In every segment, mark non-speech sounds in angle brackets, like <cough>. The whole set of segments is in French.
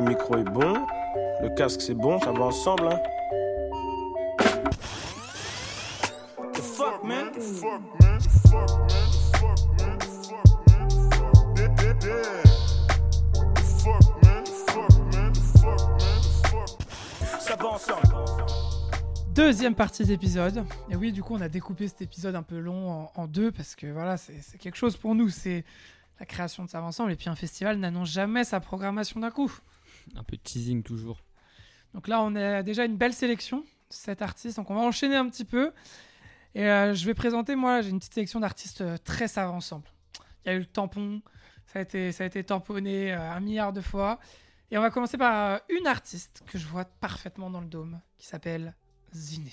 Le micro est bon, le casque c'est bon, ça va ensemble. Hein. The fuck, man? The fuck, man? The fuck, man? The fuck, man? The fuck, man? The fuck, yeah, yeah, yeah. The fuck, man? The fuck, man? The fuck, man? The fuck. Ça va ensemble. Deuxième partie d'épisode. Et oui, du coup, on a découpé cet épisode un peu long en, en deux parce que voilà, c'est c'est quelque chose pour nous. C'est la création de ça ensemble. Et puis un festival n'annonce jamais sa programmation d'un coup. Un peu de teasing toujours. Donc là, on a déjà une belle sélection, cet artiste. Donc on va enchaîner un petit peu. Et euh, je vais présenter, moi, j'ai une petite sélection d'artistes euh, très savants ensemble. Il y a eu le tampon, ça a été, ça a été tamponné euh, un milliard de fois. Et on va commencer par une artiste que je vois parfaitement dans le dôme, qui s'appelle Ziné.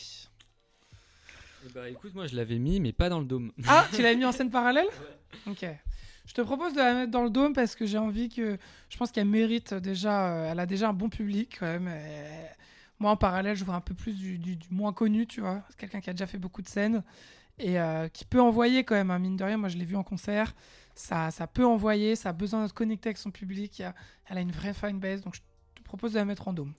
Eh bah écoute, moi je l'avais mis, mais pas dans le dôme. Ah, tu <laughs> l'avais mis en scène parallèle? Ok. Je te propose de la mettre dans le dôme parce que j'ai envie que. Je pense qu'elle mérite déjà. euh, elle a déjà un bon public quand même. Euh, moi, en parallèle, je vois un peu plus du, moins connu, tu vois. C'est quelqu'un qui a déjà fait beaucoup de scènes et euh, qui peut envoyer quand même, un mine de rien. Moi, je l'ai vu en concert. Ça, peut envoyer, ça a besoin de se connecter avec son public. Elle a une vraie fanbase, donc je te propose de la mettre en dôme.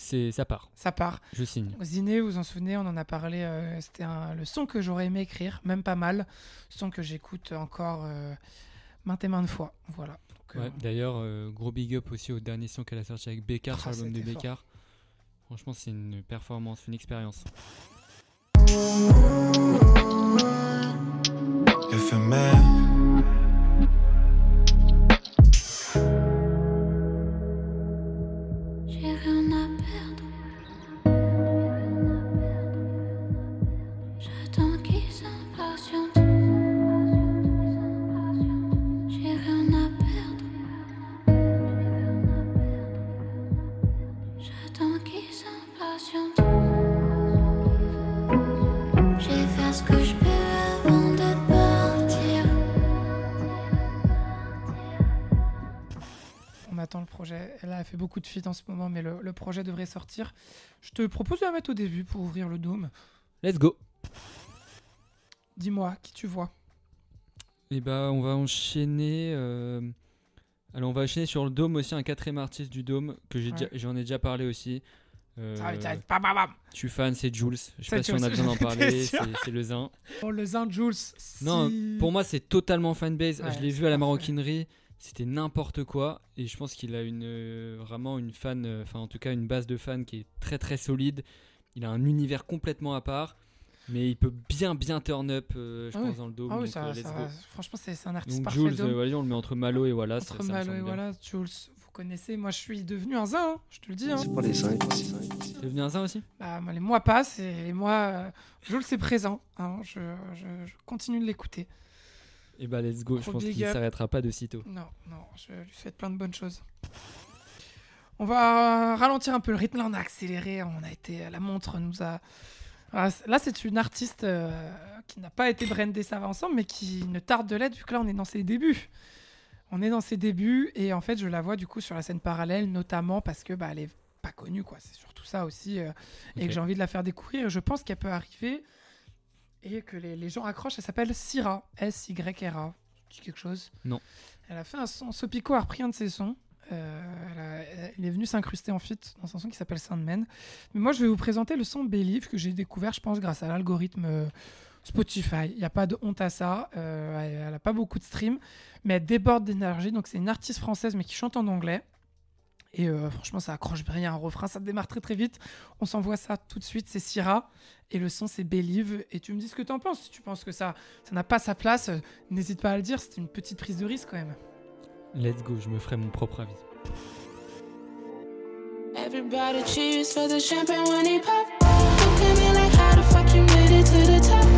C'est ça part. Ça part. Je signe. Ziné, vous vous en souvenez, on en a parlé. euh, C'était un- le son que j'aurais aimé écrire, même pas mal. Son que j'écoute encore euh, maintes et maintes fois. Voilà. Euh, Ouais, D'ailleurs, euh, gros big up aussi au dernier son qu'elle a sorti avec Bécard Ah, sur l'album de. Bécard. Franchement, c'est une performance, une expérience. éphémère. Sortir. Je te propose de la mettre au début pour ouvrir le dôme. Let's go Dis-moi, qui tu vois Et bah, on va enchaîner. euh, Alors, on va enchaîner sur le Dôme aussi, un quatrième artiste du Dôme que j'ai Ouais. déjà- j'en ai déjà parlé aussi. Euh, je suis fan, c'est Jules. Je sais pas si on a besoin d'en <laughs> parler, c'est le Zin. Oh, le Zin Jules. si- Non, Pour moi, c'est totalement fanbase. Ouais, je l'ai vu à la maroquinerie, c'était n'importe quoi. Et je pense qu'il a une, euh, vraiment une fan, euh, enfin en tout cas une base de fans qui est très très solide. Il a un univers complètement à part, mais il peut bien bien turn up, euh, je Ah pense, oui. dans le dôme. Ah oui, donc, ça, let's ça go. va. Franchement, c'est un artiste Donc parfait. Jules, euh, on le met entre Malo et Wallace. Entre ça Malo et voilà, Jules, vous connaissez, moi je suis devenu un Zin, hein, je te le dis. Hein. C'est pas les 5 aussi. T'es devenu un Zin aussi? Bah, moi, les mois passent et les mois, euh, Jules c'est présent. hein, je, je- je continue de l'écouter. Et bah let's go, je pense qu'il s'arrêtera pas de sitôt. Non, non, je lui souhaite plein de bonnes choses. On va ralentir un peu le rythme, là on a accéléré, on a été, la montre nous a... Ah, Là c'est une artiste euh, qui n'a pas été brandée ça va ensemble, mais qui ne tarde de l'être vu que là on est dans ses débuts. On est dans ses débuts et en fait je la vois du coup sur la scène parallèle, notamment parce que bah, elle est pas connue quoi, c'est surtout ça aussi, euh, et que j'ai envie de la faire découvrir. Je pense qu'elle peut arriver et que les, les gens accrochent. Elle s'appelle Syrah, S-Y-R-A. Dis quelque chose? Non. Elle a fait un son. Sopico a repris un de ses sons. Euh, elle, a- elle- il est venu s'incruster en feat dans son son qui s'appelle Sandman. Mais moi, je vais vous présenter le son Believe que j'ai découvert, je pense, grâce à l'algorithme euh, Spotify. Il n'y a pas de honte à ça. Euh, elle n'a pas beaucoup de streams, mais elle déborde d'énergie. Donc, c'est une artiste française, mais qui chante en anglais. Et euh, franchement, ça accroche bien. Il y a un refrain, ça démarre très très vite. On s'envoie ça tout de suite. C'est Syrah. Et le son, c'est Believe. Et tu me dis ce que tu en penses. Si tu penses que ça ça n'a pas sa place, euh, n'hésite pas à le dire. C'est une petite prise de risque quand même. Let's go, je me ferai mon propre avis. Everybody cheers for the champagne when he pop. Look at me like how the fuck you made it to the top.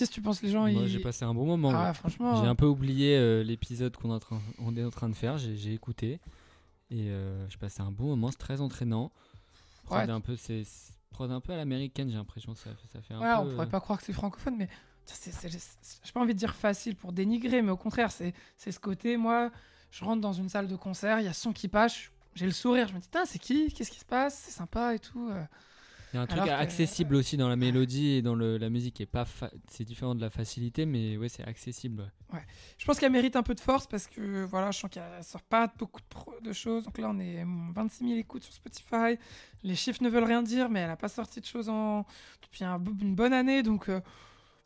d'artiste, tu penses les gens Moi, ils... j'ai passé un bon moment. Ah, ouais. franchement. J'ai un peu oublié euh, l'épisode qu'on est, en train- on est en train de faire. J'ai j'ai écouté. Et euh, j'ai passé un bon moment. C'est très entraînant. Prod Ouais. un peu, c'est c'est- prod un peu à l'américaine, j'ai l'impression. Ça, ça fait un Ouais, peu. on pourrait euh, pas croire que c'est francophone, mais c'est- c'est- j'ai pas envie de dire facile pour dénigrer, mais au contraire, c'est c'est ce côté. Moi, je rentre dans une salle de concert, il y a son qui passe, j'ai le sourire, je me dis, c'est qui? Qu'est-ce qui se passe? C'est sympa et tout. Euh. Il y a un truc que- accessible aussi dans la mélodie et dans le, la musique. qui est pas fa- C'est différent de la facilité, mais ouais, c'est accessible. ouais. Je pense qu'elle mérite un peu de force parce que voilà, je sens qu'elle sort pas beaucoup de, choses. Donc là, on est hum, 26 000 écoutes sur Spotify. Les chiffres ne veulent rien dire, mais elle a pas sorti de choses en... depuis un une bonne année. Donc euh,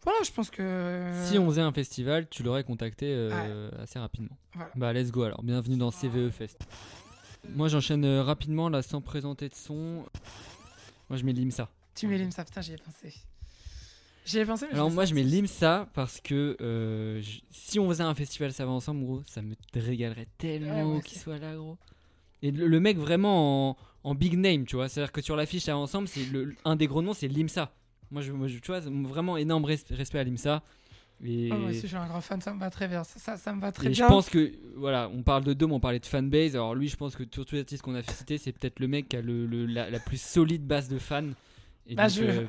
voilà, je pense que. Si on faisait un festival, tu l'aurais contacté euh, assez rapidement. Voilà. Bah, let's go alors. Bienvenue dans CVE Fest. Moi, j'enchaîne euh, rapidement là sans présenter de son. Moi, je mets Limsa. Tu mets l'IMSA, putain, j'y ai pensé. J'y ai pensé, mais Alors moi je mets. Limsa parce que euh, je- si on faisait un festival ça va ensemble gros, ça me régalerait Ouais, tellement moi qu'il aussi. soit là gros. Et le, le mec vraiment en, en big name tu vois, c'est-à-dire que sur l'affiche ça va ensemble, c'est le, un des gros noms c'est Limsa. Moi je, moi, je- tu vois vraiment énorme res- respect à Limsa. Et, Ah, moi aussi, je suis un grand fan, ça me va très bien. Ça, ça, ça me va très et bien. je pense que voilà, on parle de Dome, on parlait de fanbase. Alors lui je pense que tous les artistes qu'on a cités, c'est peut-être le mec qui a le, le- la, la plus solide base de fans. Et Bah, donc, je, euh,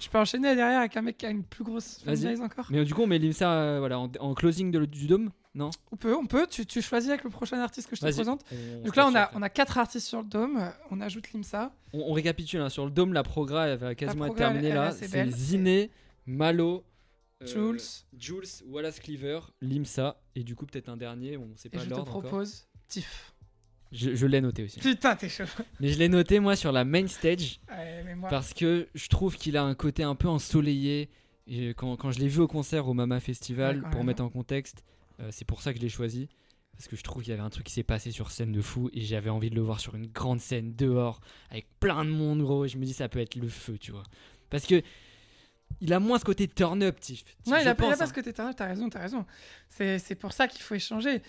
je peux enchaîner derrière avec un mec qui a une plus grosse fanbase encore. mais du coup on met Limsa euh, voilà, en, en closing de- du Dome, non? On peut, on peut. Tu, tu choisis avec le prochain artiste que je te présente. On- Donc là, on a, on a quatre artistes sur le dôme. On ajoute l'IMSA. On, on récapitule hein, sur le dôme, la progra elle va quasiment être terminée là. C'est. Ziné, Malo, Jules. Jules, Wallace Cleaver, Limsa et du coup peut-être un dernier, on sait Et pas je te l'ordre encore. propose Tiff. Je, je l'ai noté aussi. Putain, t'es chaud. Mais je l'ai noté moi sur la main stage Ouais, mais moi, parce que je trouve qu'il a un côté un peu ensoleillé. Et quand, quand je l'ai vu au concert au Mama Festival, Ouais, pour mettre en contexte, euh, c'est pour ça que je l'ai choisi. Parce que je trouve qu'il y avait un truc qui s'est passé sur scène de fou et j'avais envie de le voir sur une grande scène dehors avec plein de monde gros et je me dis ça peut être le feu tu vois. Parce que il a moins ce côté turn up Tiff. Non, il a, pas- il a pense, pas hein. ce côté t'as t'as raison, t'as raison. C'est pour ça qu'il faut échanger.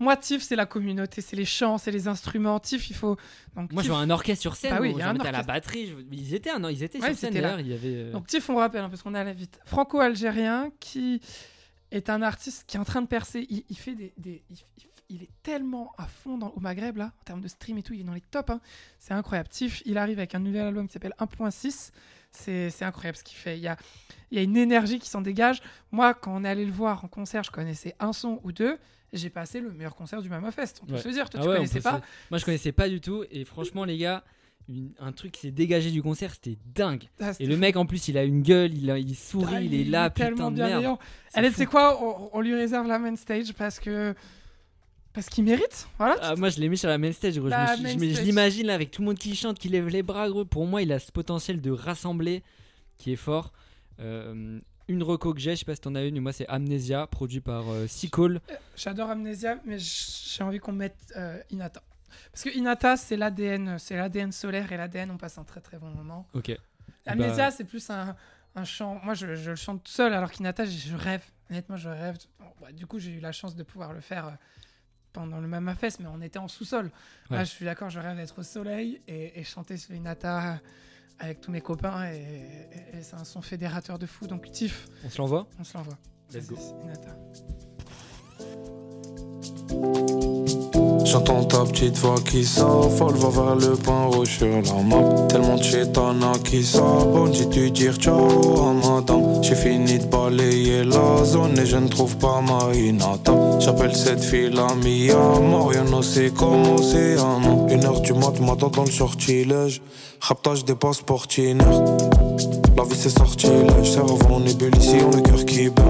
Moi, Tiff, c'est la communauté, c'est les chants, c'est les instruments. Tiff, il faut. Donc, Moi je vois un orchestre sur scène, Bah oui, gros, il y a j'en un à la batterie, je- ils étaient non, ils étaient Ouais, sur scène d'ailleurs, avait euh, Donc Tiff, on rappelle, hein, parce qu'on est allé vite. Franco-algérien qui est un artiste qui est en train de percer. Il, il fait des, des- il, il- il est tellement à fond dans, au Maghreb là, en termes de stream et tout. Il est dans les tops. hein. C'est incroyable. Tiff, il arrive avec un nouvel album qui s'appelle 1.6. C'est incroyable ce qu'il fait. Il y a, il y a une énergie qui s'en dégage. Moi, quand on est allé le voir en concert, je connaissais un son ou deux. J'ai passé le meilleur concert du Mama Fest. On peut Ouais. se dire. Toi, Ah tu ouais, on connaissais pas. se- Moi je connaissais pas du tout et franchement les gars, une- un truc qui s'est dégagé du concert, c'était dingue. Ah, Et le mec en plus, il a une gueule, il, a- il sourit, Ah, il est là, tellement putain de merde. Allez, tu sais quoi on, on lui réserve la main stage parce que parce qu'il mérite. Voilà. Ah, moi je l'ai mis sur la main stage, gros. Je La me suis- main je me- je stage. l'imagine là avec tout le monde qui chante, qui lève les bras, gros. Pour moi, il a ce potentiel de rassembler qui est fort. Euh, une reco que j'ai, je sais pas si t'en as une, mais moi c'est Amnesia, produit par euh, Seacole. J'adore Amnesia, mais j'ai envie qu'on mette euh, Inata. Parce que Inata, c'est l'ADN, c'est l'ADN solaire et l'ADN, on passe un très très bon moment. Ok. Amnesia, Bah, c'est plus un, un chant. Moi, je, je le chante tout seul, alors qu'Inata, je, je rêve. Honnêtement, je rêve. Bon, bah, du coup, j'ai eu la chance de pouvoir le faire euh, pendant le Mama Fest, mais on était en sous-sol. Là, je suis d'accord, je rêve d'être au soleil et, et chanter sur Inata avec tous mes copains. Et, et- et c'est un son fédérateur de fou. Donc, Tiff, On se l'envoie? on se l'envoie. Let's go. J'entends ta petite voix qui s'affole, va vers le point rouge sur la map. Tellement de chétana qui s'abonne, j'ai dû dire ciao à madame. J'ai fini de balayer la zone et je ne trouve pas ma Hinata. J'appelle cette fille la Mia, rien ne sait comment c'est un. Une heure du mat, m'attend dans le sortilège. Raptage des passeports. La vie c'est sortilège, cerveau en ébullition, le cœur qui bat.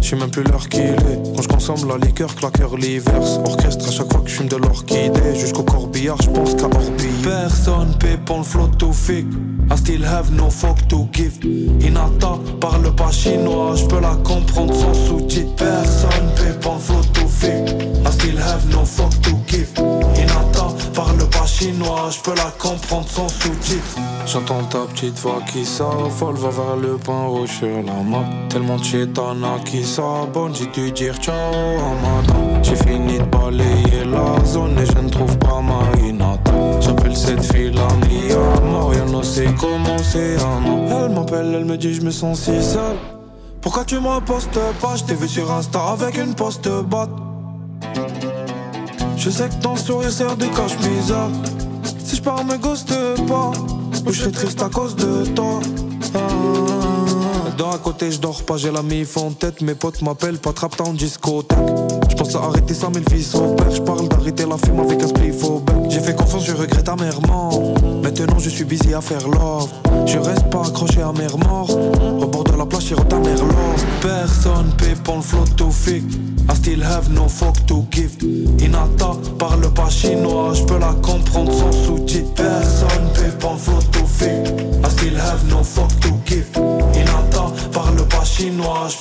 Je sais même plus l'heure qu'il est. Quand je consomme la liqueur, claqueur l'hiver. Orchestre à chaque fois que je fume de l'orchidée. Jusqu'au corbillard, je pense qu'à orbiller. Personne pour le flot to fake. I still have no fuck to give. Inata parle pas chinois, je peux la comprendre sans sous-titres. Personne pour le flot to fake. I still have no fuck to give. Inata parle pas chinois, je peux la comprendre sans sous-titres. J'entends ta petite voix qui s'affole, va vers le point rouge sur la map. Tellement de chétana qui s'abonne, j'ai dû dire ciao madame. J'ai fini de balayer la zone et je ne trouve pas ma Hinata. J'appelle cette fille la Mia, rien ne sait comment c'est un. Elle m'appelle, elle me dit je me sens si seul. Pourquoi tu me postes pas? Je t'ai vu sur Insta avec une poste batte. Je sais que ton sourire sert de cache-misère. Si je pars, me ghoste pas. Ou je serai triste à cause de toi. Ah, Dans à côté, je dors pas, j'ai la mif en tête. Mes potes m'appellent, pas trap en discothèque. Je pense à arrêter ça, mais le fils au père. Je parle d'arrêter la film avec un spliff au. J'ai fait confiance, je regrette amèrement. Maintenant, je suis busy à faire love. Je reste pas accroché à mer mort. Au bord de la plage, j'ai ta mère love. Personne pour le flot to fake. I still have no fuck to give. Inata parle pas chinois, je peux la comprendre sans sous-titres. Personne paie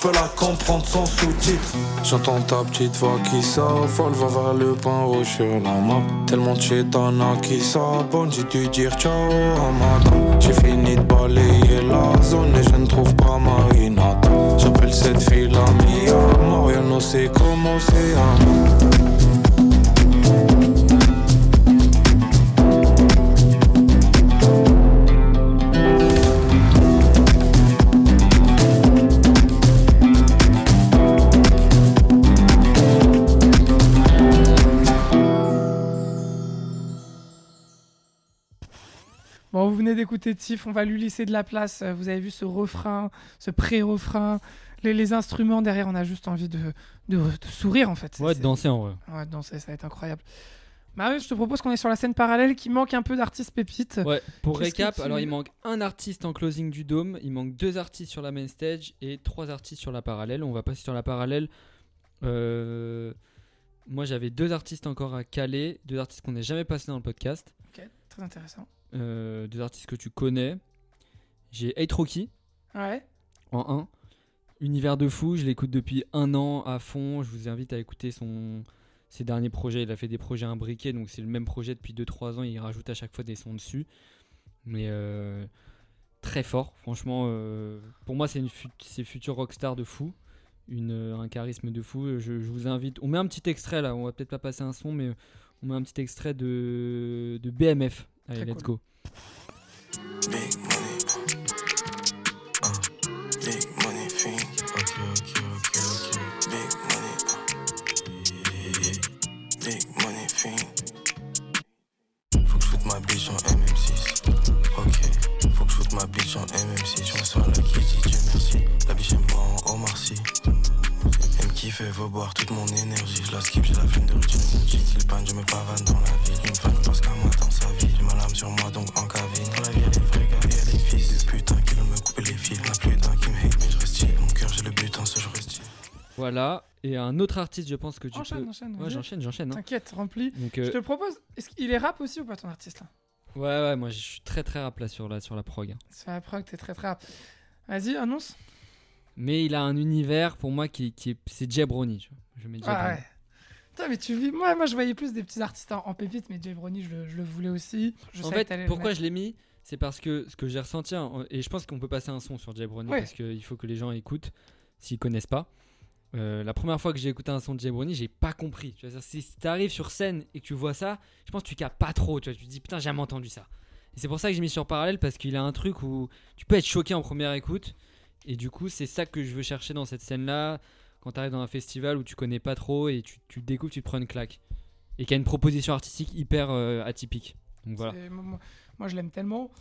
peux la comprendre sans sous-titres. J'entends ta petite voix qui s'affole, va vers le point rouge sur la map. Tellement de chétana qui s'abonne, j'ai dû dire ciao à madame. J'ai fini de balayer la zone et je ne trouve pas ma Hinata. J'appelle cette fille la Mia, comment c'est an. Venez d'écouter Tiff, on va lui laisser de la place. Euh, Vous avez vu ce refrain, ce pré-refrain, les, les instruments derrière, on a juste envie de, de, de sourire en fait. Ouais, de danser en vrai. Ouais, de danser, ça va être incroyable. Marius, je te propose qu'on est sur la scène parallèle qui manque un peu d'artistes pépites. Ouais, pour récap, tu- alors il manque un artiste en closing du dôme, il manque deux artistes sur la main stage et trois artistes sur la parallèle. On va passer sur la parallèle. Euh, Moi j'avais deux artistes encore à caler, deux artistes qu'on n'a jamais passé dans le podcast, Ok, très intéressant. Euh, deux artistes que tu connais. J'ai Hate Rocky Ouais, en 1. Univers de fou, je l'écoute depuis un an à fond. Je vous invite à écouter son, ses derniers projets. Il a fait des projets imbriqués, donc c'est le même projet depuis 2-3 ans. Il rajoute à chaque fois des sons dessus. Mais euh, très fort, franchement. euh, pour moi, c'est une fut- c'est futur rockstar de fou. Une, un charisme de fou. Je, je vous invite. On met un petit extrait là. On va peut-être pas passer un son, mais on met un petit extrait de, de BMF. Allez, Très let's cool. go. Big money. Uh, big money fiend. Ok, ok, ok, ok. Big money. uh, Big money. Faut que je foute ma bitch en MM6. Ok. Faut que je foute ma bitch en MM6. Je reçois la Elle elle veut boire toute mon énergie. Je la skip, j'ai la flemme de routine. S'il panne, je me pavane dans la ville. Une fan parce qu'à moi dans sa vie. J'ai ma lame sur moi donc en cabine. Dans la vie, y'a des vrais gars et y'a des fils. Putain, qui veulent me couper les fils. Y'en a plus d'un qui me hate, mais je reste chill. Mon cœur, j'ai le butin, ce je reste. Voilà. Et un autre artiste, je pense que tu enchaîne, peux. enchaîne. Ouais, j'enchaîne, j'enchaîne. hein. T'inquiète, rempli. Donc, Je euh, te propose, est-ce qu'il est rap aussi ou pas ton artiste là? Ouais, ouais, moi je suis très très rap là sur la, sur la prog. hein. Sur la prog, t'es très très rap. Vas-y, annonce. Mais il a un univers pour moi qui, qui est. C'est Jabroni. Je mets Jabroni. ouais. Putain, mais tu vis. Moi, moi, je voyais plus des petits artistes en, en pépite, mais Jay Brony, je le, je le voulais aussi. Je En fait, pourquoi je l'ai mis c'est parce que ce que j'ai ressenti, hein, et je pense qu'on peut passer un son sur Jay Brownie Ouais. parce qu'il faut que les gens écoutent s'ils connaissent pas. Euh, la première fois que j'ai écouté un son de Jay Brownie, j'ai pas compris. Tu vois, si tu arrives sur scène et que tu vois ça, je pense que tu captes pas trop. Tu, vois, tu te dis putain, j'ai jamais entendu ça. Et c'est pour ça que j'ai mis sur parallèle parce qu'il a un truc où tu peux être choqué en première écoute. Et du coup, c'est ça que je veux chercher dans cette scène-là. Quand tu arrives dans un festival où tu connais pas trop et tu, tu découvres, tu te prends une claque. Et qui a une proposition artistique hyper euh, atypique. Donc voilà. Moi, je l'aime tellement.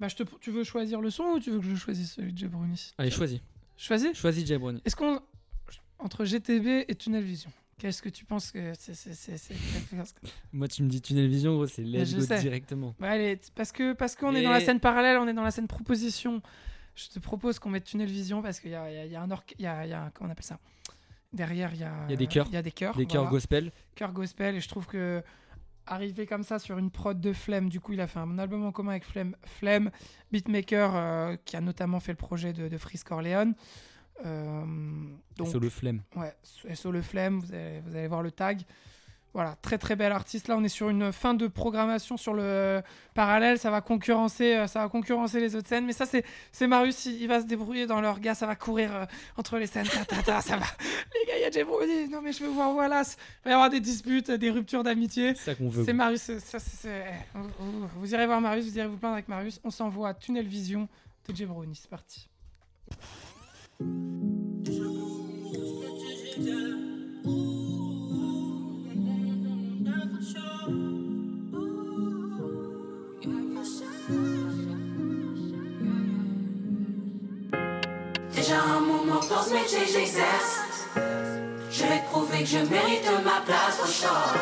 Bah, je te, tu veux choisir le son ou tu veux que je choisisse celui de Jay Bruni Allez, choisis. Choisis? Choisis Jay Brownie. Est-ce qu'on. Entre GTB et Tunnel Vision, qu'est-ce que tu penses que c'est. Moi, tu me dis Tunnel Vision, gros, c'est let's go sais. directement. Allez, t- parce que parce qu'on est dans la scène parallèle, on est dans la scène proposition. Je te propose qu'on mette Tunnel Vision parce qu'il y a, il y a- il y a un orque, il y a, y a comment on appelle ça? Derrière, il y a, y a des chœurs. Il y a des chœurs. Des chœurs gospel. Chœur gospel et je trouve que arriver comme ça sur une prod de Flemme, du coup il a fait un album en commun avec Flemme, Flemme beatmaker euh, qui a notamment fait le projet de, de Freeze Corleone. Euh, donc Sur le flemme. Ouais, SO Le Flemme, vous allez, vous allez voir le tag. Voilà, très très bel artiste. Là, on est sur une fin de programmation sur le parallèle. Ça va concurrencer, euh, ça va concurrencer les autres scènes. Mais ça, c'est, c'est Marius. Il, il va se débrouiller dans leur gars. Ça va courir euh, entre les scènes. Ta, ta, ta, ça va. <laughs> Les gars, il y a Brody. Non, mais je veux voir Wallace. Il va y avoir des disputes, des ruptures d'amitié. C'est ça qu'on veut. C'est Marius. ça, c'est- c'est- vous, vous- vous irez voir Marius. Vous irez vous plaindre avec Marius. On s'envoie à Tunnel Vision de Brody. C'est parti. Déjà un moment dans ce métier j'exerce Je vais te prouver que je mérite ma place au short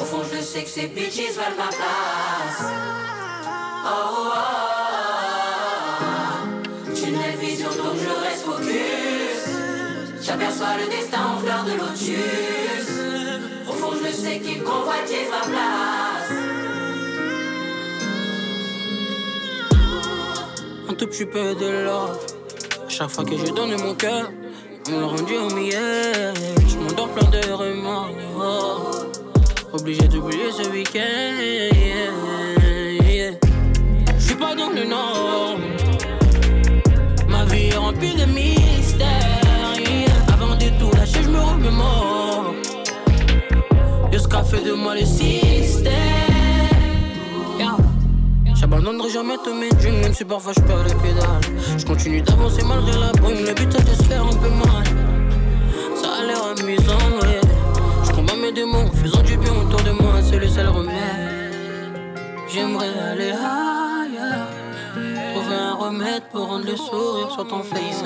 Au fond je sais que ces bitches veulent ma place. Oh oh, oh, oh. Tunnel vision donc je reste focus. J'aperçois le destin en fleurs de lotus. Au fond je sais qu'ils convoitisent ma place. Un tout petit peu de love. Chaque fois que je donne mon cœur, on l'a rendu au millet. Je m'endors plein de remords. Obligé d'oublier ce week-end. Je suis pas dans le nord. Ma vie est remplie de mystères. Avant de tout lâcher, je me remémore. Qu'a fait de moi le système. J'abandonnerai jamais tous mes dreams, même si parfois je perds les pédales. Je continue d'avancer malgré la brume, le but est de se faire un peu mal. Ça a l'air amusant, ouais. Je combats mes démons, faisant du bien autour de moi, c'est le seul remède. J'aimerais aller ailleurs, trouver un remède pour rendre le sourire sur ton face.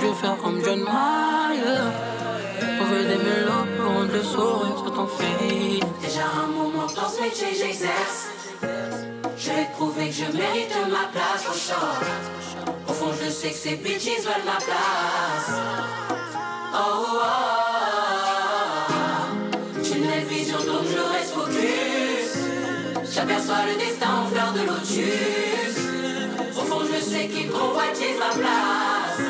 Je veux faire comme John Mayer, trouver des mélos pour rendre le sourire sur ton face. Déjà un moment dans ce métier j'exerce que je mérite ma place au short Au fond je sais que ces bitches veulent ma place Oh oh, oh, oh. Tunnel vision donc je reste focus J'aperçois le destin en fleurs de lotus Au fond je sais qu'ils convoitisent ma place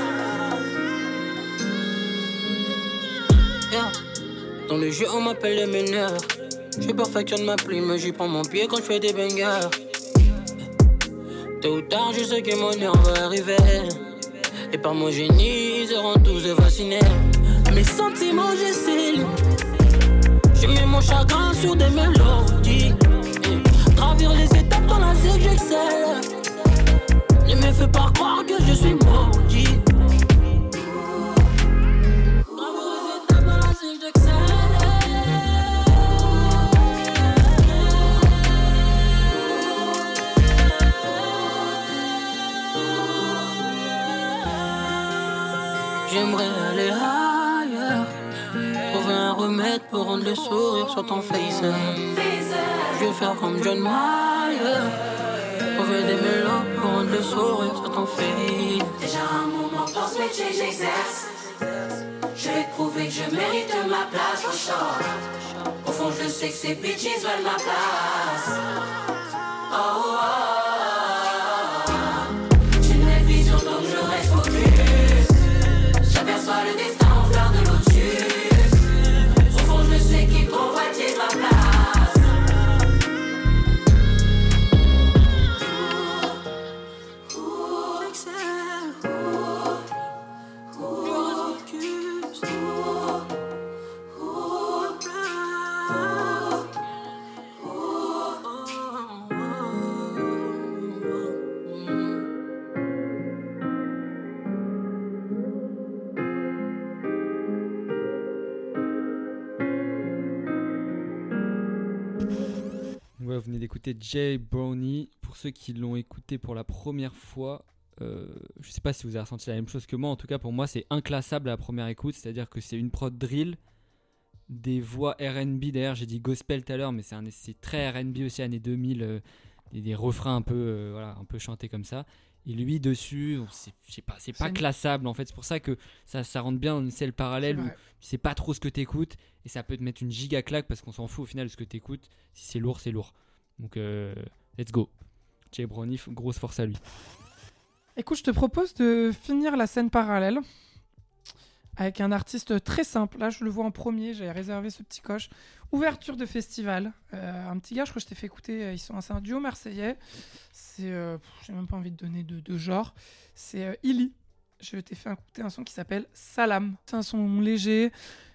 Yeah. Dans le jeu, on m'appelle le meneur. Je perfectionne ma plume, j'y prends mon pied quand je fais des bangers. Tôt ou tard, je sais que mon heure va arriver. Et par mon génie, ils seront tous fascinés. Mes sentiments, j'essaie. Je mets mon chagrin sur des mélodies. Et Gravir les étapes dans la zig, j'excelle. Je veux faire comme John Mayer, trouver des mélos pour rendre le sourire sur ton face. Déjà un moment dans ce métier j'exerce. Je vais prouver que je mérite ma place au short Au fond je sais que ces bitches veulent ma place. Oh oh, oh, d'écouter Jay Brownie. Pour ceux qui l'ont écouté pour la première fois, euh, je sais pas si vous avez ressenti la même chose que moi. En tout cas, pour moi, c'est inclassable à la première écoute. C'est-à-dire que c'est une prod drill, des voix RB. D'ailleurs, j'ai dit gospel tout à l'heure, mais c'est très RB aussi, années 2000. euh, des, des refrains un peu, euh, voilà, un peu chantés comme ça. Et lui, dessus, c'est pas, c'est pas classable en fait. C'est pour ça que ça, ça rentre bien dans une selle parallèle où tu sais pas trop ce que t'écoutes et ça peut te mettre une giga claque parce qu'on s'en fout au final de ce que t'écoutes. Si c'est lourd, c'est lourd. Donc, euh, let's go. Jay Brownie, grosse force à lui. Écoute, je te propose de finir la scène parallèle avec un artiste très simple. Là, je le vois en premier, j'ai réservé ce petit coche. Ouverture de festival. Euh, un petit gars, je crois que je t'ai fait écouter, euh, ils sont, un duo marseillais. C'est, euh, j'ai même pas envie de donner de, genre. C'est euh, Illy. Je t'ai fait écouter un son qui s'appelle Salam. C'est un son léger.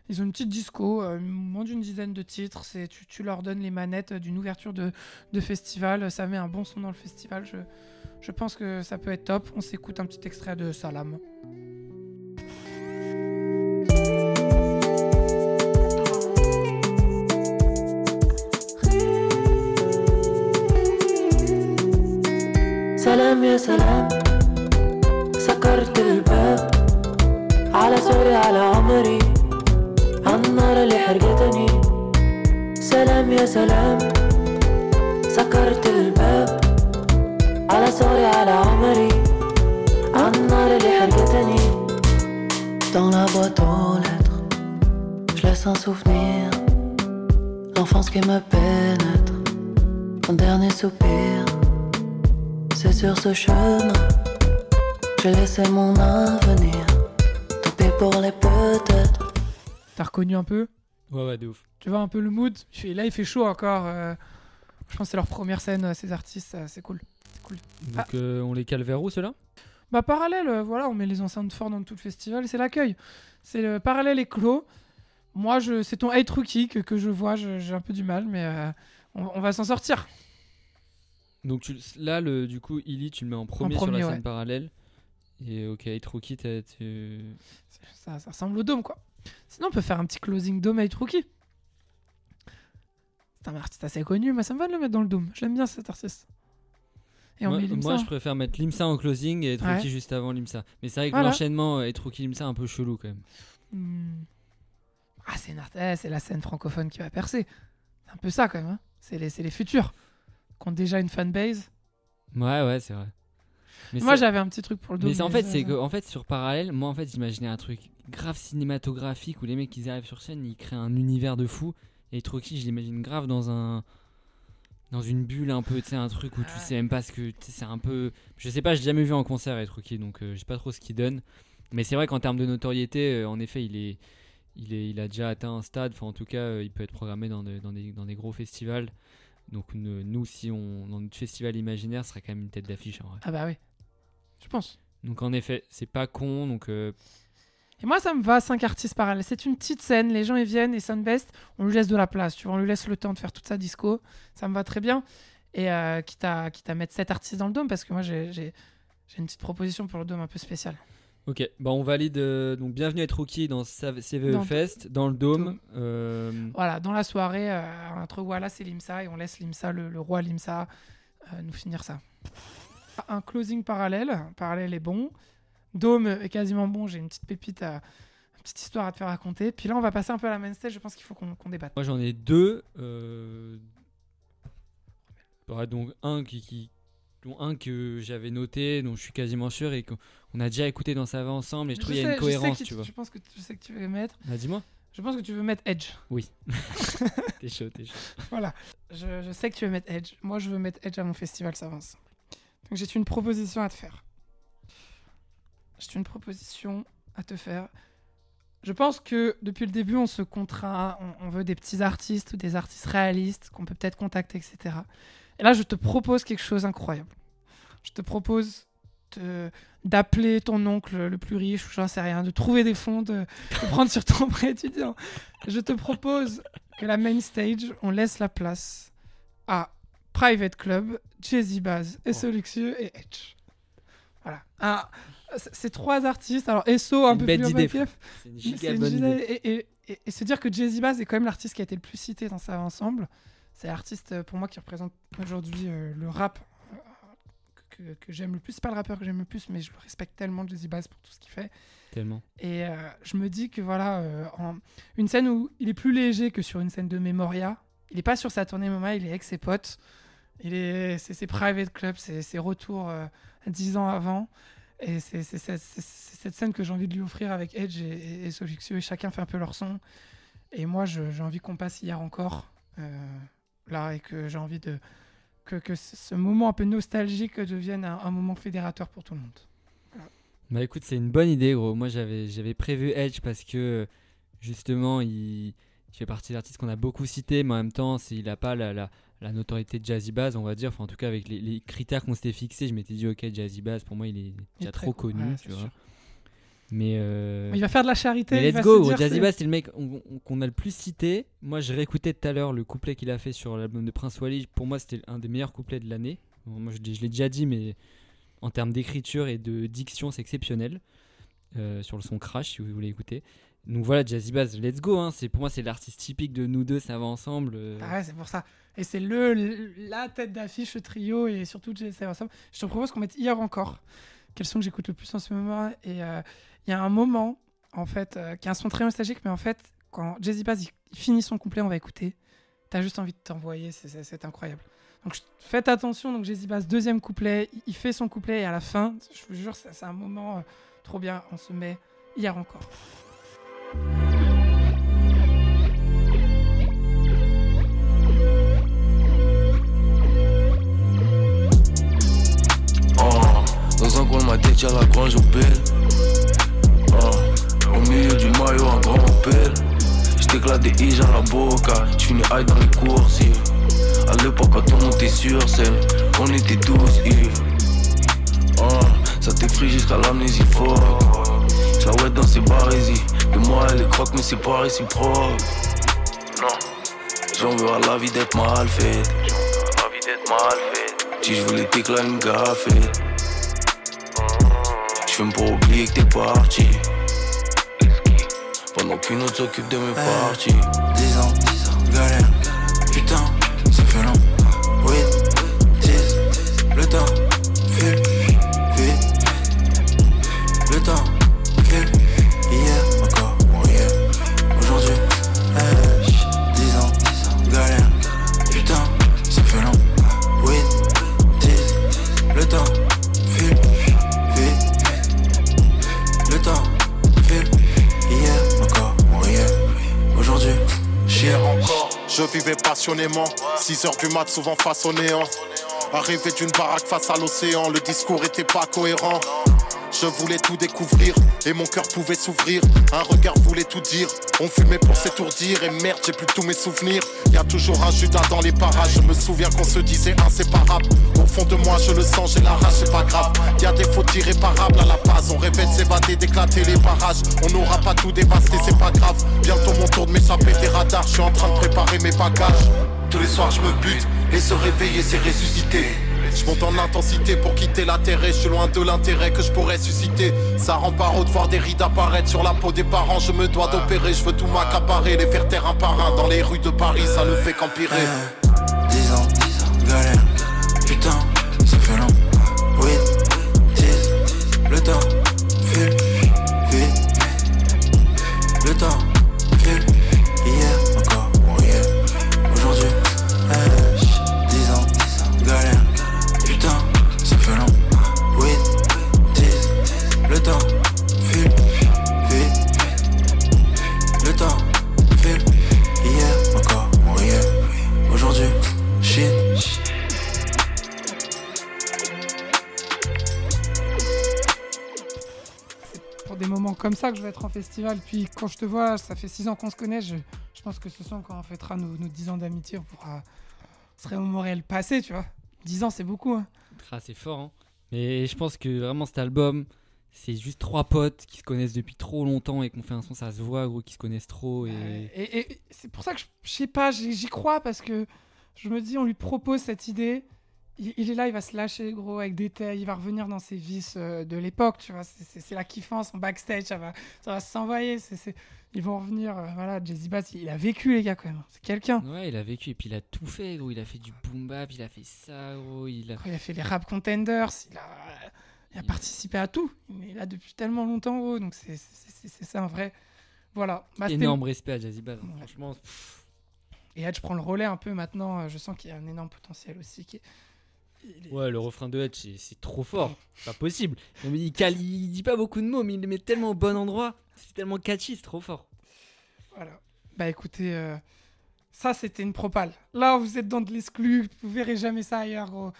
Ils ont une petite disco, moins d'une dizaine de titres. C'est, tu, tu leur donnes les manettes d'une ouverture de, de festival. Ça met un bon son dans le festival. Je, je pense que ça peut être top. On s'écoute un petit extrait de Salam. سلام يا سلام. سكرت الباب. على سوري على عمري. عالنار اللي حرقتني. سلام يا سلام. سكرت الباب. على سوري على عمري. عالنار اللي حرقتني. Dans la boîte aux lettres Je laisse un souvenir. L'enfance qui me pénètre. Mon dernier soupir. Sur ce chemin j'ai laissé mon avenir. Pis pour les peut-être. T'as reconnu un peu? Ouais, ouais, de ouf. Tu vois un peu le mood? Là, il fait chaud encore. euh, Je pense que c'est leur première scène, euh, ces artistes. euh, C'est cool. Donc, euh, on les cale vers où ceux-là? Bah, parallèle, voilà, on met les enceintes fortes dans tout le festival et c'est l'accueil. C'est le parallèle est clos. Moi, je, c'est ton hate rookie que, que je vois. J'ai un peu du mal, mais euh, on, on va s'en sortir. Donc, tu- là, le, du coup, Illy, tu le mets en premier, sur premier, la ouais. scène parallèle. Et ok, Rookie, t'as- tu- Ça, ça ressemble au dôme, quoi. Sinon, on peut faire un petit closing dôme hate rookie. C'est un artiste assez connu, mais ça me va de le mettre dans le dôme. J'aime bien cet artiste. Et on moi, met Limsa. moi, je préfère mettre Limsa en closing et Ouais. Rookie juste avant Limsa. Mais c'est vrai que Voilà. l'enchaînement Hate Rookie Limsa est un peu chelou quand même. Hmm. Ah, c'est une eh, c'est la scène francophone qui va percer. C'est un peu ça quand même. hein. C'est les, c'est les futurs qui ont déjà une fanbase. Ouais, ouais, c'est vrai. Mais Moi, j'avais un petit truc pour le dos. Mais en fait, c'est que en fait sur parallèle, moi en fait j'imaginais un truc grave cinématographique où les mecs ils arrivent sur scène, ils créent un univers de fou. Et Troki, je l'imagine grave dans un dans une bulle un peu, tu sais, un truc où tu sais même pas ce que, c'est un peu, je sais pas, j'ai jamais vu en concert Troki, donc euh, je sais pas trop ce qu'il donne. Mais c'est vrai qu'en termes de notoriété, euh, en effet, il est il est il a déjà atteint un stade. Enfin, en tout cas, euh, il peut être programmé dans, de- dans des dans des gros festivals. Donc ne- nous, si on dans notre festival imaginaire, ce serait quand même une tête d'affiche en vrai. Ah bah oui. Je pense. Donc en effet, c'est pas con. Donc euh, Et moi, ça me va, 5 artistes parallèles. C'est une petite scène, les gens ils viennent et Sunbest, on lui laisse de la place, tu vois, on lui laisse le temps de faire toute sa disco. Ça me va très bien. Et euh, quitte, à, quitte à mettre 7 artistes dans le dôme, parce que moi, j'ai j'ai- j'ai une petite proposition pour le dôme un peu spéciale. Ok, bah on valide. euh, donc bienvenue à être rookie dans CVE Dans- Fest, dans le Dôme. Euh, Voilà, dans la soirée, euh, entre Wallace et Limsa, et on laisse Limsa, le, le roi Limsa, euh, nous finir ça. Un closing parallèle, parallèle est bon. Dôme est quasiment bon, j'ai une petite pépite, à- une petite histoire à te faire raconter. Puis là, on va passer un peu à la main stage, je pense qu'il faut qu'on débatte. moi j'en ai deux. ouais, donc un qui, qui- dont un que j'avais noté, dont je suis quasiment sûr et qu'on on a déjà écouté dans Ça va ensemble. Et je trouve qu'il y a une cohérence, tu vois. Je pense que tu sais que tu veux mettre. Ah, dis-moi. Je pense que tu veux mettre Edge. <laughs> T'es chaud, t'es chaud. Voilà. Je, je sais que tu veux mettre Edge. Moi, je veux mettre Edge à mon festival, ensemble. Donc, j'ai une proposition à te faire. J'ai une proposition à te faire. Je pense que depuis le début, on se contraint, on, on veut des petits artistes ou des artistes réalistes qu'on peut peut-être contacter, etc. Et là, je te propose quelque chose d'incroyable. Je te propose d'appeler ton oncle le plus riche, ou j'en sais rien, de trouver des fonds, de, de prendre sur ton prêt étudiant. Je te propose que la main stage, on laisse la place à Private Club, Jay-Z Baz, Esso Luxueux et Edge. Voilà. Ces trois artistes, alors Esso un peu plus OVPF, C'est une giga bonne idée. et, et- et- et se dire que Jay-Z Baz est quand même l'artiste qui a été le plus cité dans ça ensemble, C'est l'artiste euh, pour moi qui représente aujourd'hui euh, le rap euh, que, que j'aime le plus. C'est pas le rappeur que j'aime le plus, mais je le respecte tellement, Jazzy Bass, pour tout ce qu'il fait. Tellement. Et euh, je me dis que voilà, euh, en- une scène où il est plus léger que sur une scène de Memoria. Il est pas sur sa tournée Memoria, il est avec ses potes. Il est, c'est ses private clubs, c'est ses retours euh, dix ans avant. Et c'est cette scène que j'ai envie de lui offrir avec Edge et, et, et et chacun fait un peu leur son. Et moi, j'ai envie qu'on passe hier encore, là, et que j'ai envie de que, que ce moment un peu nostalgique devienne un, un moment fédérateur pour tout le monde. Bah écoute, c'est une bonne idée, gros. Moi, j'avais, j'avais prévu Edge parce que justement, il, il fait partie des artistes qu'on a beaucoup cités, mais en même temps, il a pas la, la, la notoriété de Jazzy Bass, on va dire. Enfin, en tout cas, avec les, les critères qu'on s'était fixés, je m'étais dit, ok, Jazzy Bass, pour moi, il est déjà trop connu, Ouais, tu vois. sûr. Mais, euh, Il va faire de la charité. mais let's va go, Jazzy Bass, c'est le mec on- on- qu'on a le plus cité. Moi, j'ai réécouté tout à l'heure le couplet qu'il a fait sur l'album de Prince Wally. Pour moi, c'était un des meilleurs couplets de l'année. Moi, je, l'ai déjà dit, mais en termes d'écriture et de diction, c'est exceptionnel. Euh, sur le son Crash, si vous voulez écouter. Donc voilà, Jazzy Bass, let's go. Hein. C'est, pour moi, c'est l'artiste typique de nous deux, ça va ensemble. euh. Ah ouais, c'est pour ça. Et c'est le, la tête d'affiche, ce trio, et surtout JSF ensemble. Je te propose qu'on mette hier encore. Quel son que j'écoute le plus en ce moment Et euh, il y a un moment, en fait, euh, qui est un son très nostalgique, mais en fait, quand Jazzy Bass finit son couplet, on va écouter. T'as juste envie de t'envoyer, c'est- incroyable. Donc faites attention, donc Jazzy Bass, deuxième couplet, il, fait son couplet, et à la fin, je vous jure, c'est c'est un moment euh, trop bien. On se met hier encore. Au. Oh, au milieu du maillot, un grand pelle. J't'éclate des iges à la boca. J'finis high dans les coursives. À l'époque, quand on montait sur scène, on était tous ivres. Oh, ça t'effraie jusqu'à l'amnésie forte. J'la dans ses barésies. De moi, elle est croque, mais c'est pas réciproque. Non, j'en veux à la vie d'être mal faite. La vie d'être mal faite. Si je voulais t'éclater une gaffette. Je fume pour oublier que t'es parti. Pendant qu'une autre s'occupe de mes parties. 10 ans, galère, passionnément. 6 heures du mat, souvent face au néant. Arrivé d'une baraque face à l'océan, le discours était pas cohérent. Je voulais tout découvrir et mon cœur pouvait s'ouvrir. Un regard voulait tout dire. On fumait pour s'étourdir et merde, j'ai plus tous mes souvenirs. Y a toujours un Judas dans les parages. Je me souviens qu'on se disait inséparable. Au fond de moi, je le sens, j'ai la rage, c'est pas grave. Y a des fautes irréparables à la base. On rêvait de s'évader, d'éclater les barrages. On n'aura pas tout dévasté, c'est pas grave. Bientôt mon tour de m'échapper des radars. Je suis en train de préparer mes bagages. Tous les soirs, je me bute et se réveiller, c'est ressusciter. Je monte en intensité pour quitter la terre et je suis loin de l'intérêt que je pourrais susciter. Ça rend pas de voir des rides apparaître sur la peau des parents. Je me dois d'opérer, je veux tout m'accaparer, les faire taire un par un. Dans les rues de Paris, ça ne fait qu'empirer. 10 ça que je vais être en festival. Puis quand je te vois, ça fait 6 ans qu'on se connaît, je, je pense que ce soir, quand on fêtera nos, nos 10 ans d'amitié, on pourra se remémorer le passé, tu vois. 10 ans, c'est beaucoup. Hein. Ah, c'est fort, hein. Mais je pense que vraiment cet album, c'est juste trois potes qui se connaissent depuis trop longtemps et qu'on fait un son, ça se voit, gros, qui se connaissent trop. Et... Et, et c'est pour ça que je, je sais pas, j'y crois parce que je me dis, on lui propose cette idée il, il est là, il va se lâcher, gros, avec des tailles, il va revenir dans ses vices euh, de l'époque, tu vois. C'est- la kiffance en backstage, ça va, ça va s'envoyer. Ils vont revenir, euh, voilà. Jazzy Bass, il a vécu, les gars, quand même. C'est quelqu'un. Ouais, il a vécu et puis il a tout fait, gros. Il a fait du boom bap, il a fait ça, gros. Il a... Il a fait les rap contenders, il a, il a participé à tout. Il est là depuis tellement longtemps, gros. Donc c'est ça un vrai. Voilà. Bah, Énorme respect à Jazzy Bass. hein. Ouais. Franchement, pff, Et Edge prend le relais un peu maintenant. euh, Je sens qu'il y a un énorme potentiel aussi. Qui est- ouais, le refrain de Edge, c'est- trop fort. C'est pas possible. Non, mais il, cale- il dit pas beaucoup de mots, mais il les met tellement au bon endroit. C'est tellement catchy, c'est trop fort. Voilà. Bah écoutez, euh, ça c'était une propale. Là, vous êtes dans de l'exclu. Vous verrez jamais ça ailleurs, gros.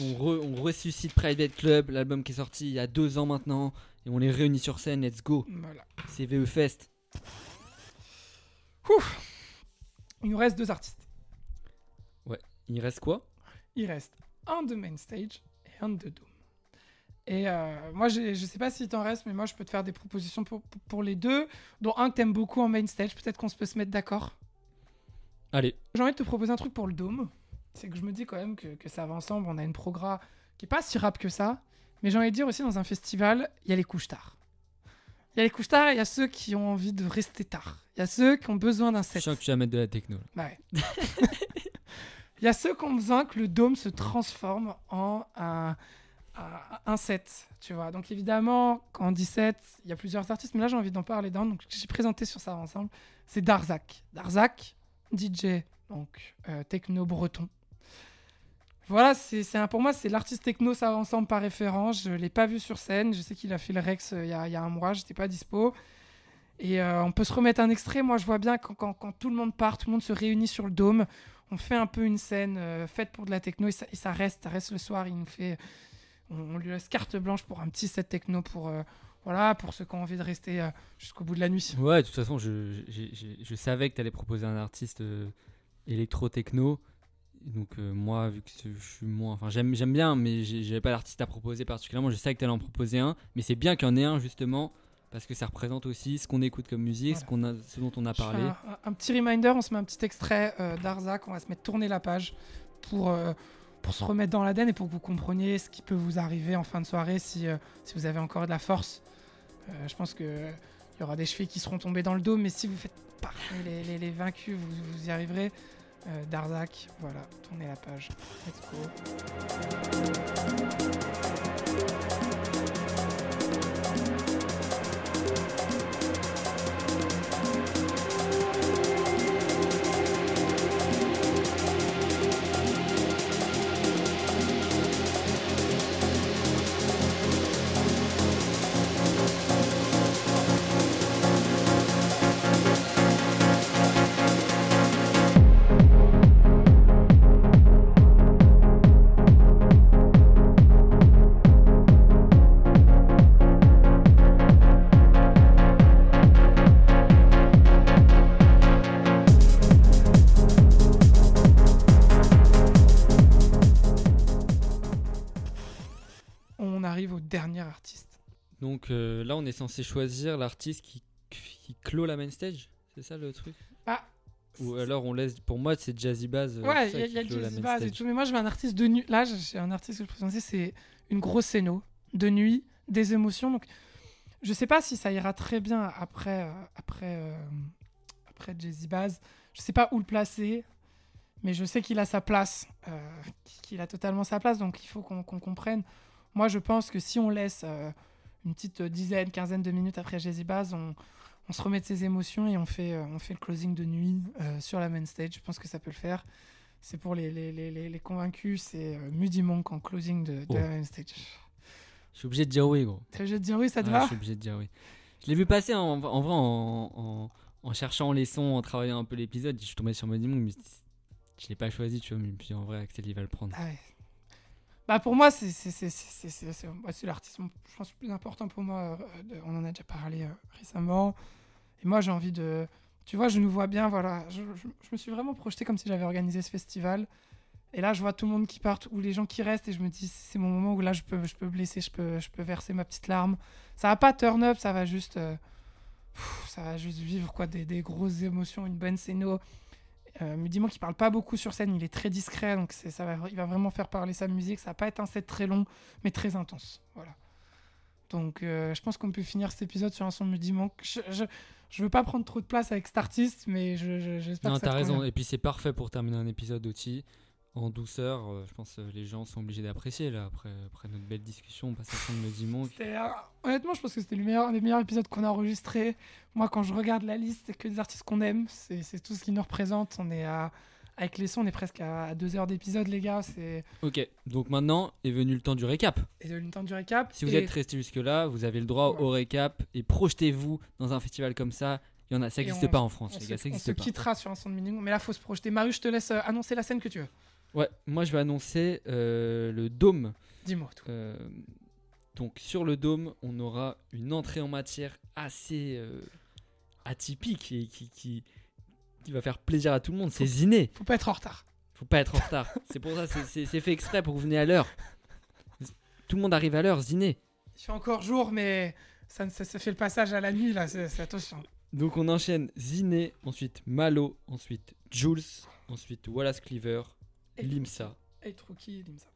On, re- on ressuscite Private Club, l'album qui est sorti il y a deux ans maintenant. Et on les réunit sur scène, let's go. Voilà. C'est VE Fest. Ouf. Il nous reste deux artistes. Il reste quoi? Il reste un de main stage et un de dome. Et euh, moi, je sais pas s'il t'en reste, mais moi, je peux te faire des propositions pour, pour- pour les deux, dont un que t'aimes beaucoup en main stage. Peut-être qu'on se peut se mettre d'accord. Allez, J'ai envie de te proposer un truc pour le dôme. C'est que je me dis quand même que, que ça va ensemble. On a une progra qui est pas si rap que ça. Mais j'ai envie de dire aussi, dans un festival, il y a les couches tard. Il y a les couches tard et il y a ceux qui ont envie de rester tard. Il y a ceux qui ont besoin d'un je set. sens que tu vas mettre de la techno. Bah ouais. <laughs> Il y a ceux qui ont besoin que le dôme se transforme en un, set, tu vois. Donc évidemment, dit set, il y a plusieurs artistes, mais là j'ai envie d'en parler d'un, donc j'ai présenté sur ça ensemble. C'est Darzak. Darzak, DJ, donc euh, techno breton. Voilà, c'est pour moi, c'est l'artiste techno, ça ensemble par référence. Je l'ai pas vu sur scène. Je sais qu'il a fait le Rex euh, il y, a, un mois, j'étais pas dispo. Et euh, on peut se remettre un extrait. Moi, je vois bien quand- quand tout le monde part, tout le monde se réunit sur le dôme. On fait un peu une scène euh, faite pour de la techno et ça, reste, ça reste le soir. Il nous fait, on, lui laisse carte blanche pour un petit set techno pour, euh, voilà, pour ceux qui ont envie de rester euh, jusqu'au bout de la nuit. Ouais, de toute façon, je, savais que tu allais proposer un artiste euh, électro-techno. Donc, moi, vu que je suis moins. Enfin, j'aime, bien, mais j'avais pas d'artiste à proposer particulièrement. Je savais que tu allais en proposer un. Mais c'est bien qu'il y en ait un, justement, parce que ça représente aussi ce qu'on écoute comme musique, ce, qu'on a, ce dont on a parlé. Un, petit reminder, on se met un petit extrait euh, d'Arzak, on va se mettre tourner la page pour, euh, pour se remettre dans l'ADN et pour que vous compreniez ce qui peut vous arriver en fin de soirée si, euh, si vous avez encore de la force. Je pense que il y aura des chevilles qui seront tombées dans le dos, mais si vous faites parmi les, les- les vaincus, vous, vous y arriverez. Darzak, voilà, tournez la page. Let's go. Donc euh, là, on est censé choisir l'artiste qui, qui clôt la main stage. C'est ça le truc? Ah, Ou alors on laisse. Pour moi, c'est Jazzy Bass. euh, Ouais, il y a, y a le clôt la jazz main bass et tout, mais moi je veux un artiste de nuit. Là, j'ai un artiste que je présentais, c'est une grosse scéno de nuit, des émotions. Donc, je sais pas si ça ira très bien après, euh, après, euh, après Jazzy Bass. Je sais pas où le placer, mais je sais qu'il a sa place, euh, qu'il a totalement sa place. Donc, il faut qu'on comprenne. Moi, je pense que si on laisse une petite dizaine, quinzaine de minutes après Jazzy on, on se remet de ses émotions et on fait, euh, on fait le closing de nuit euh, sur la main stage. Je pense que ça peut le faire. C'est pour les, les, les, les, convaincus, c'est euh, Monk en closing de, de Oh. la main stage. Je suis obligé de dire oui, gros. T'es obligé de dire oui, ça te Ouais, va Je suis obligé de dire oui. Je l'ai vu passer en, en vrai en, en, en cherchant les sons, en travaillant un peu l'épisode. Je suis tombé sur Monk, mais je l'ai pas choisi, tu vois. Mais puis en vrai, Axel, il va le prendre. Ah ouais. Bah pour moi, c'est l'artiste, je pense, le plus important pour moi. euh, on en a déjà parlé euh, récemment. Et moi, j'ai envie de... Tu vois, je nous vois bien, voilà. Je, me suis vraiment projeté comme si j'avais organisé ce festival. Et là, je vois tout le monde qui part ou les gens qui restent et je me dis, c'est mon moment où là, je peux, je peux blesser, je peux, je peux verser ma petite larme. Ça va pas turn up, ça va juste... euh, ça va juste vivre quoi, des, des grosses émotions, une bonne scéno. Euh, Mudimo qui parle pas beaucoup sur scène, il est très discret, donc ça va, il va vraiment faire parler sa musique. Ça va pas être un set très long, mais très intense. Voilà. Donc euh, je pense qu'on peut finir cet épisode sur un son Mudimo. Je, je, je veux pas prendre trop de place avec cet artiste, mais je- je- j'espère Non, que ça t'as te raison. convient. Et puis c'est parfait pour terminer un épisode aussi en douceur. Euh, je pense que les gens sont obligés d'apprécier là après, après notre belle discussion. On passe à fond de nos dimanches. C'était, euh, honnêtement, je pense que c'était le meilleur, un des meilleurs épisodes qu'on a enregistré. Moi, quand je regarde la liste, c'est que des artistes qu'on aime. C'est, tout ce qui nous représente. On est à, avec les sons, on est presque à deux heures d'épisode, les gars. C'est Ok, donc maintenant est venu le temps du récap. et de le temps du récap. Si vous Et- êtes resté jusque-là, vous avez le droit au récap et projetez-vous dans un festival comme ça. Il y en a, ça n'existe on- pas en France, on les se- gars, ça On n'existe se pas. quittera sur un son de minimum, mais là, faut se projeter. Marius, je te laisse euh, annoncer la scène que tu veux. Ouais, moi je vais annoncer euh, le dôme. Dis-moi tout. Euh, donc sur le dôme, on aura une entrée en matière assez euh, atypique et qui, qui, qui va faire plaisir à tout le monde. C'est Ziné. Faut pas être en retard. Faut pas être en retard. <laughs> c'est pour ça, c'est- fait exprès pour que vous venez à l'heure. Tout le monde arrive à l'heure, Ziné. Il fait encore jour, mais ça, ça, ça fait le passage à la nuit, là. C'est, attention. Donc on enchaîne Ziné, ensuite Malo, ensuite Jules, ensuite Wallace Cleaver, Limsa Hey, Truki, Limsa.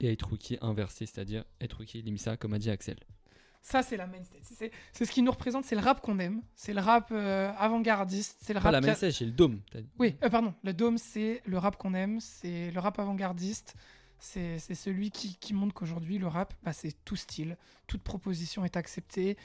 et Aitruki inversé, c'est-à-dire Aitruki Limsa, comme a dit Axel. Ça, c'est la main stage. C'est, ce qui nous représente. C'est le rap qu'on aime. C'est le rap euh, avant-gardiste. C'est le Pas rap la message, c'est le dôme. Oui, euh, pardon. Le Dôme, c'est le rap qu'on aime, c'est le rap avant-gardiste. C'est c'est celui qui, qui montre qu'aujourd'hui, le rap, bah, c'est tout style. Toute proposition est acceptée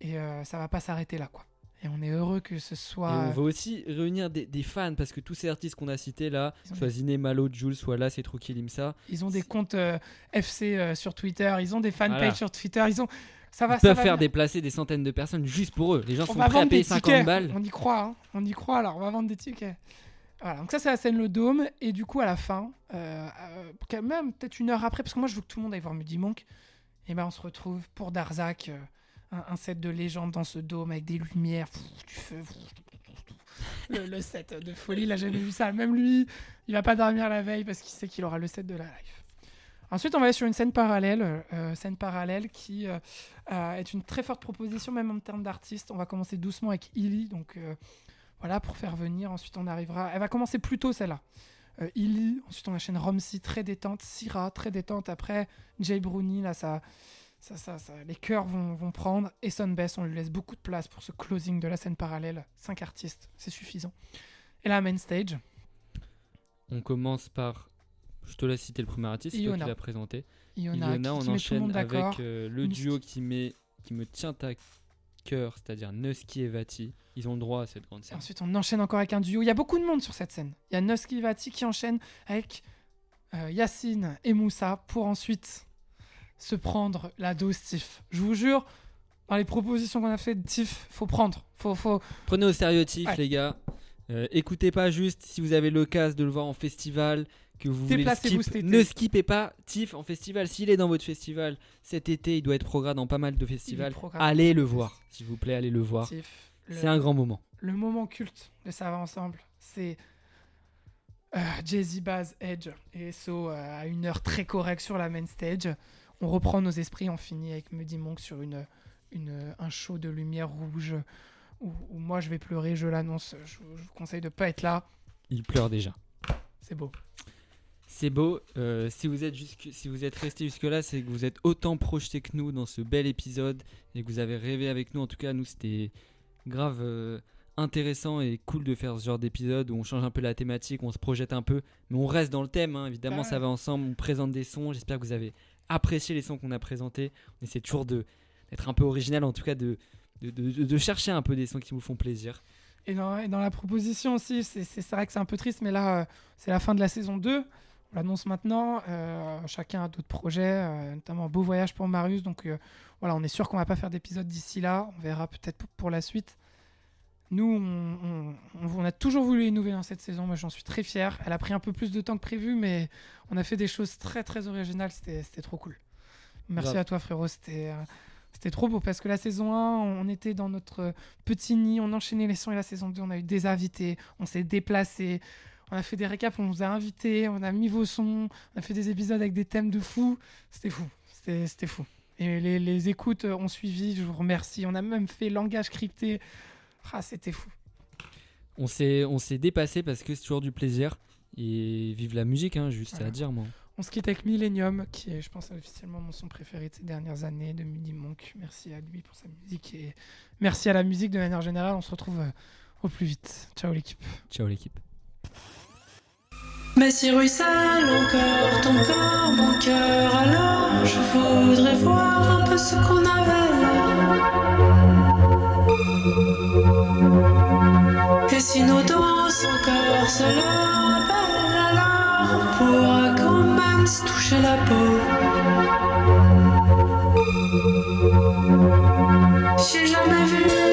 et euh, ça va pas s'arrêter là, quoi. Et on est heureux que ce Et soit. on va aussi réunir des, des fans parce que tous ces artistes qu'on a cités là, soit Ziné, Malo, Jules, Wallace et Truki Limsa, Ils ont des comptes euh, FC euh, sur Twitter, ils ont des fanpages Voilà. sur Twitter, ils ont. Ça va, ils ça peuvent va faire bien. déplacer des centaines de personnes juste pour eux. Les gens On sont prêts à payer des 50 tickets. balles. On y croit, hein. on y croit. Alors, on va vendre des tickets. Voilà, donc ça c'est la scène le dôme et du coup à la fin, euh, quand même peut-être une heure après, parce que moi je veux que tout le monde aille voir Muddy Monk, et ben on se retrouve pour Darzac, un, set de légende dans ce dôme avec des lumières, du feu, le, set de folie, il a jamais vu ça. Même lui, il va pas dormir la veille parce qu'il sait qu'il aura le set de la life. Ensuite, on va aller sur une scène parallèle, euh, scène parallèle qui euh, euh, est une très forte proposition, même en termes d'artistes. On va commencer doucement avec Illy, donc voilà, pour faire venir. Ensuite, on arrivera. Elle va commencer plus tôt, celle-là. Illy, ensuite, on enchaîne Romsey, très détente. Syrah, très détente. Après, Jay Brownie, là, ça, ça, ça, ça- les chœurs vont, vont prendre. Et Sunbest, on lui laisse beaucoup de place pour ce closing de la scène parallèle. Cinq artistes, c'est suffisant. Et la main stage, On commence par. Je te laisse citer le premier artiste, c'est toi qui Iona. l'as présenté. Iona, qui, on qui le enchaîne avec euh, le duo qui, met, qui me tient à cœur, c'est-à-dire Nusky et Vati. Ils ont le droit à cette grande Et scène. ensuite, on enchaîne encore avec un duo. Il y a beaucoup de monde sur cette scène. Il y a Nusky Vati qui enchaîne avec euh, Yacine et Moussa pour ensuite se prendre la dose Tiff. Je vous jure, dans les propositions qu'on a fait de Tiff, faut prendre. Faut, faut... Prenez au sérieux Tiff, Ouais. les gars. Euh, écoutez pas juste si vous avez l'occasion de le voir en festival, que vous voulez skip. Ne skippez pas Tiff en festival. S'il est dans votre festival cet été, il doit être programme dans pas mal de festivals. Allez le voir, s'il vous plaît, allez le voir. C'est un grand moment. Le moment culte de Ça va ensemble, c'est euh, Jay-Z, Baz, Edge et So euh, à une heure très correcte sur la main stage. On reprend nos esprits, on finit avec Muddy Monk sur une, une, un show de lumière rouge où, où moi je vais pleurer, je l'annonce. Je, je vous conseille de pas être là, Il pleure déjà. c'est beau. C'est beau. Euh, si vous êtes jusque, si vous êtes resté jusque là, c'est que vous êtes autant projeté que nous dans ce bel épisode et que vous avez rêvé avec nous. En tout cas, nous c'était grave euh, intéressant et cool de faire ce genre d'épisode où on change un peu la thématique, on se projette un peu, mais on reste dans le thème. hein. Évidemment, Ah ça va ensemble. On présente des sons. J'espère que vous avez apprécié les sons qu'on a présentés. On essaie toujours d'être un peu original, en tout cas de chercher un peu des sons qui vous font plaisir. Et dans, la proposition aussi, c'est vrai que c'est un peu triste, mais là, euh, c'est la fin de la saison 2. On l'annonce maintenant. euh, chacun a d'autres projets, euh, notamment Beau Voyage pour Marius. Donc voilà, on est sûr qu'on va pas faire d'épisode d'ici là. On verra peut-être pour la suite. Nous, on, on- on- on a toujours voulu innover dans cette saison. Moi, j'en suis très fier. Elle a pris un peu plus de temps que prévu, mais on a fait des choses très, très originales. C'était trop cool. Merci à toi, frérot. C'était. euh, c'était trop beau parce que la saison 1, on était dans notre petit nid, on enchaînait les sons et la saison 2, on a eu des invités, on s'est déplacé, on a fait des récaps, on nous a invités, on a mis vos sons, on a fait des épisodes avec des thèmes de fou. C'était fou, c'était c'était fou. Et les, les écoutes ont suivi, je vous remercie. On a même fait langage crypté. Ah, c'était fou. on s'est on s'est dépassé parce que c'est toujours du plaisir. Et vive la musique, hein, juste Voilà. à dire, moi. On se quitte avec Millennium, qui est, je pense, officiellement mon son préféré de ces dernières années, de Midi Monk. Merci à lui pour sa musique et merci à la musique de manière générale. On se retrouve euh, au plus vite. Ciao l'équipe. Ciao l'équipe. Mais si ruisselle encore ton corps, mon cœur, alors je voudrais voir un peu ce qu'on avait là. Et si nos danses encore se rappellent, alors on pourra quand même se toucher la peau. J'ai jamais vu